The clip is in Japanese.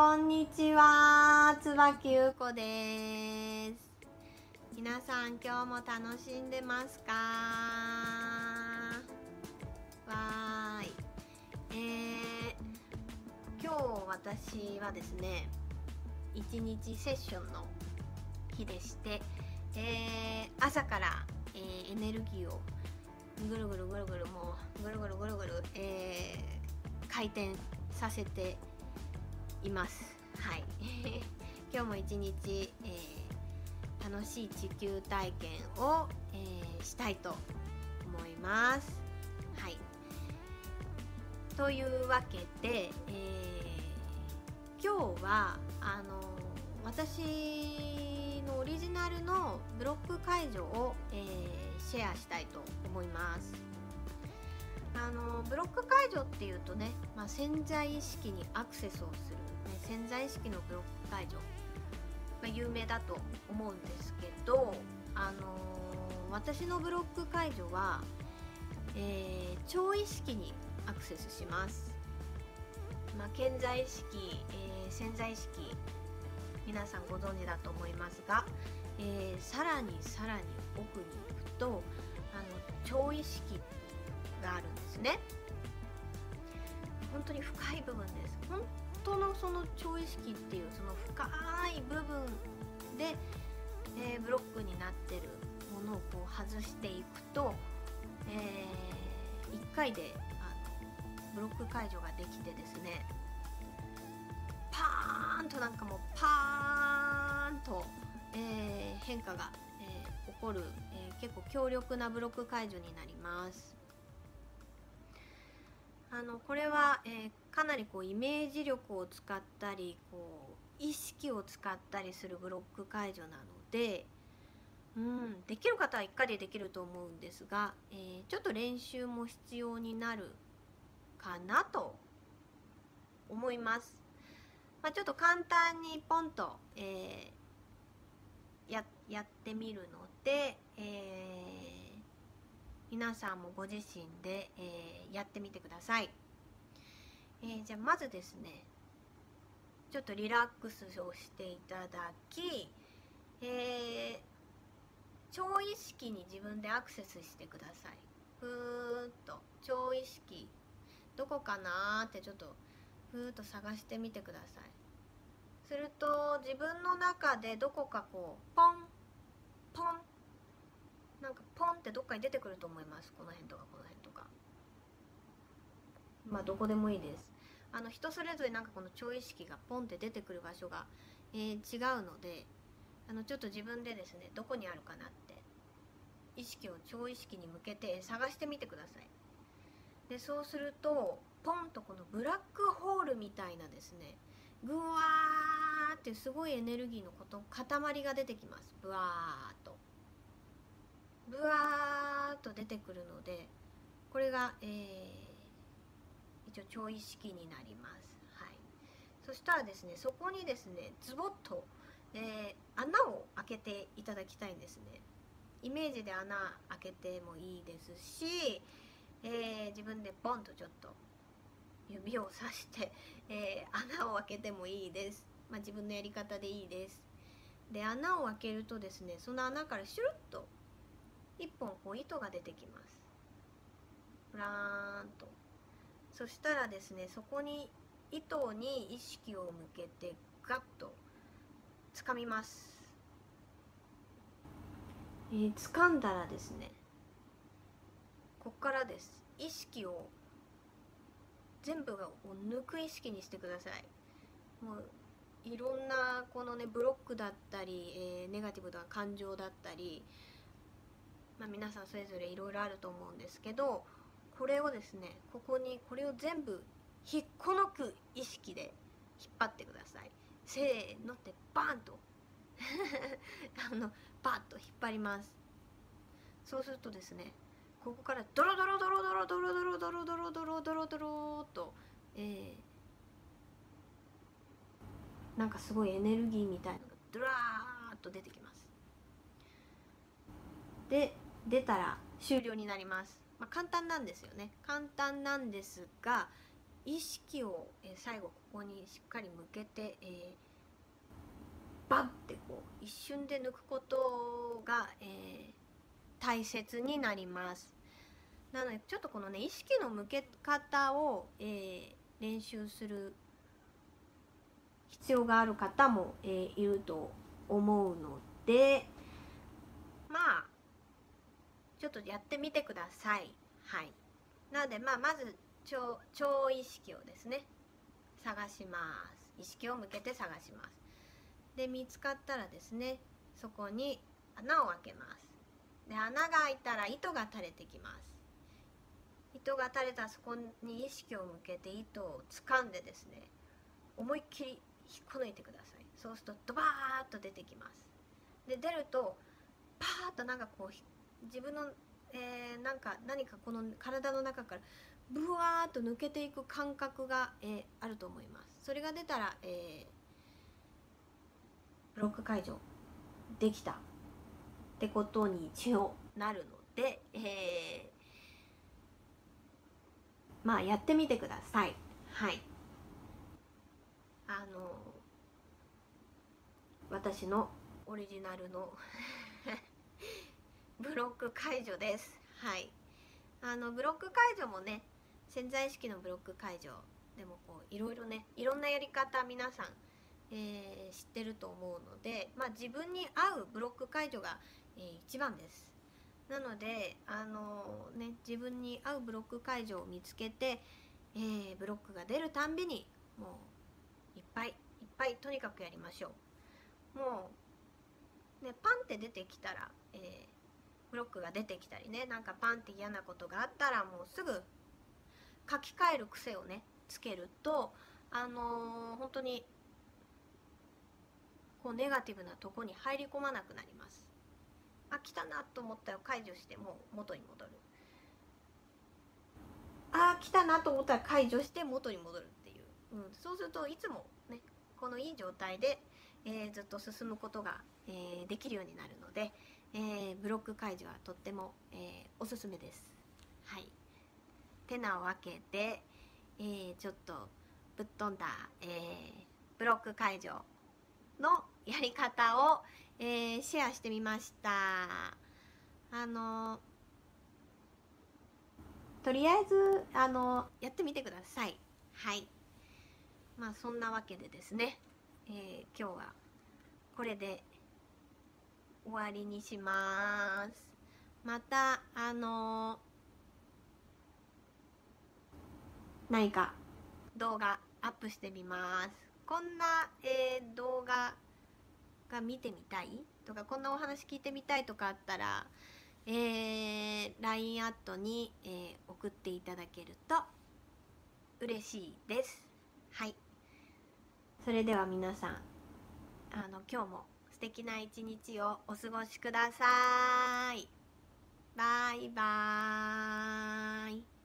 こんにちは椿ゆうこです。皆さん今日も楽しんでますか？わーい。えー、今日私はですね一日セッションの日でして、えー朝から、えーエネルギーをぐるぐるぐるぐるもうぐるぐるぐるぐる、えー回転させています。はい。今日も一日、えー楽しい地球体験を、えーしたいと思います。はい。というわけで、えー今日はあの私のオリジナルのブロック解除を、えーシェアしたいと思います。あのブロック解除っていうとね、まあ、潜在意識にアクセスをする、潜在意識のブロック解除、まあ、有名だと思うんですけど、あの私のブロック解除は、えー超意識にアクセスします、まあ、潜在意識、えー潜在意識皆さんご存知だと思いますが、えーさらにさらに奥に行くとあの超意識があるんですね。本当に深い部分です。のその超意識っていうその深い部分で、えーブロックになってるものをこう外していくと、え1回であのブロック解除ができてですねパーンとなんかもうパーンと、えー変化が、え起こる、え結構強力なブロック解除になります。あのこれは、えーかなりこうイメージ力を使ったりこう意識を使ったりするブロック解除なので、うん、できる方は1回でできると思うんですが、えーちょっと練習も必要になるかなと思います。まあ、ちょっと簡単にポンと、えーややってみるので、皆さんもご自身で、えーやってみてください。えーじゃあまずですねちょっとリラックスをしていただき、えー超意識に自分でアクセスしてください。ふーっと超意識どこかなーってちょっとふーっと探してみてください。すると自分の中でどこかこうポンポンなんかポンってどっかに出てくると思います。この辺とかこの辺とか。まあどこでもいいです。あの人それぞれなんかこの超意識がポンって出てくる場所が、えー違うのであのちょっと自分でですねどこにあるかなって意識を超意識に向けて探してみてください。でそうするとポンとこのブラックホールみたいなですねぐわーってすごいエネルギーのこと塊が出てきます。ブワーっとブワーっと出てくるのでこれが、えー一応超意識になります。はい。そしたらですねそこにですねズボッと、えー穴を開けていただきたいんですね。イメージで穴開けてもいいですし、えー自分でボンとちょっと指をさして、えー穴を開けてもいいです、まあ、自分のやり方でいいです。で穴を開けるとですねその穴からシュルッと一本こう糸が出てきます。ブラーンと。そしたらですねそこに糸に意識を向けてガッと掴みます、えー掴んだらですねこっからです。意識を全部がを抜く意識にしてください。もういろんなこのねブロックだったり、えーネガティブな感情だったりまあ、皆さんそれぞれいろいろあると思うんですけどこれをですねここにこれを全部引っこ抜く意識で引っ張ってください。せーのってバーンと。あのバッと引っ張ります。そうするとですねここからドロドロドロドロドロドロドロドロドロドロドロと、えーなんかすごいエネルギーみたいなのがドラーッと出てきます。で出たら終了になります、まあ、簡単なんですよね。簡単なんですが意識を、え最後ここにしっかり向けて、えー、バンってこう一瞬で抜くことが、えー、大切になります。なのでちょっとこのね意識の向け方を、えー、練習する必要がある方も、えー、いると思うのでまあちょっとやってみてください。はい。なのでまあまず超超意識をですね探します。意識を向けて探します。で見つかったらですねそこに穴を開けます。で穴が開いたら糸が垂れてきます。糸が垂れたそこに意識を向けて糸を掴んでですね思いっきり引っこ抜いてください。そうするとドバーッと出てきます。で出るとパーッとなんかこう引っ自分の、えー、なんか何かこの体の中からブワーッと抜けていく感覚が、えー、あると思います。それが出たら、えー、ブロック解除できた。ってことに一応なるので、えまあやってみてください。はい。あの私のオリジナルのブロック解除です。はい。あのブロック解除もね潜在意識のブロック解除でもこういろいろねいろんなやり方皆さん、えー、知ってると思うので、まあ、自分に合うブロック解除が、えー、一番です。なのであのね自分に合うブロック解除を見つけて、えー、ブロックが出るたんびにもういっぱいいっぱいとにかくやりましょう。もうねパンって出てきたら、えー、ロックが出てきたりねなんかパンって嫌なことがあったらもうすぐ書き換える癖をねつけるとあのー、本当にこうネガティブなとこに入り込まなくなります。あ来たなと思ったら解除してもう元に戻る。あ来たなと思ったら解除して元に戻るっていう、うん、そうするといつもねこのいい状態で、えー、ずっと進むことが、えー、できるようになるので、えー、ブロック解除はとっても、えおすすめです。はい、手なわけで、えちょっとぶっ飛んだ、えブロック解除のやり方を、えー、シェアしてみました。あのとりあえずあのやってみてください。はい。まあそんなわけでですね、えー、今日はこれで終わりにしますまたあの何か動画アップしてみますこんな、えー、動画が見てみたい？とかこんなお話聞いてみたい？とかあったら、えー、LINE アットに、えー、送っていただけると嬉しいです。はい。それでは皆さん、あの今日も素敵な一日をお過ごしください。バイバーイ。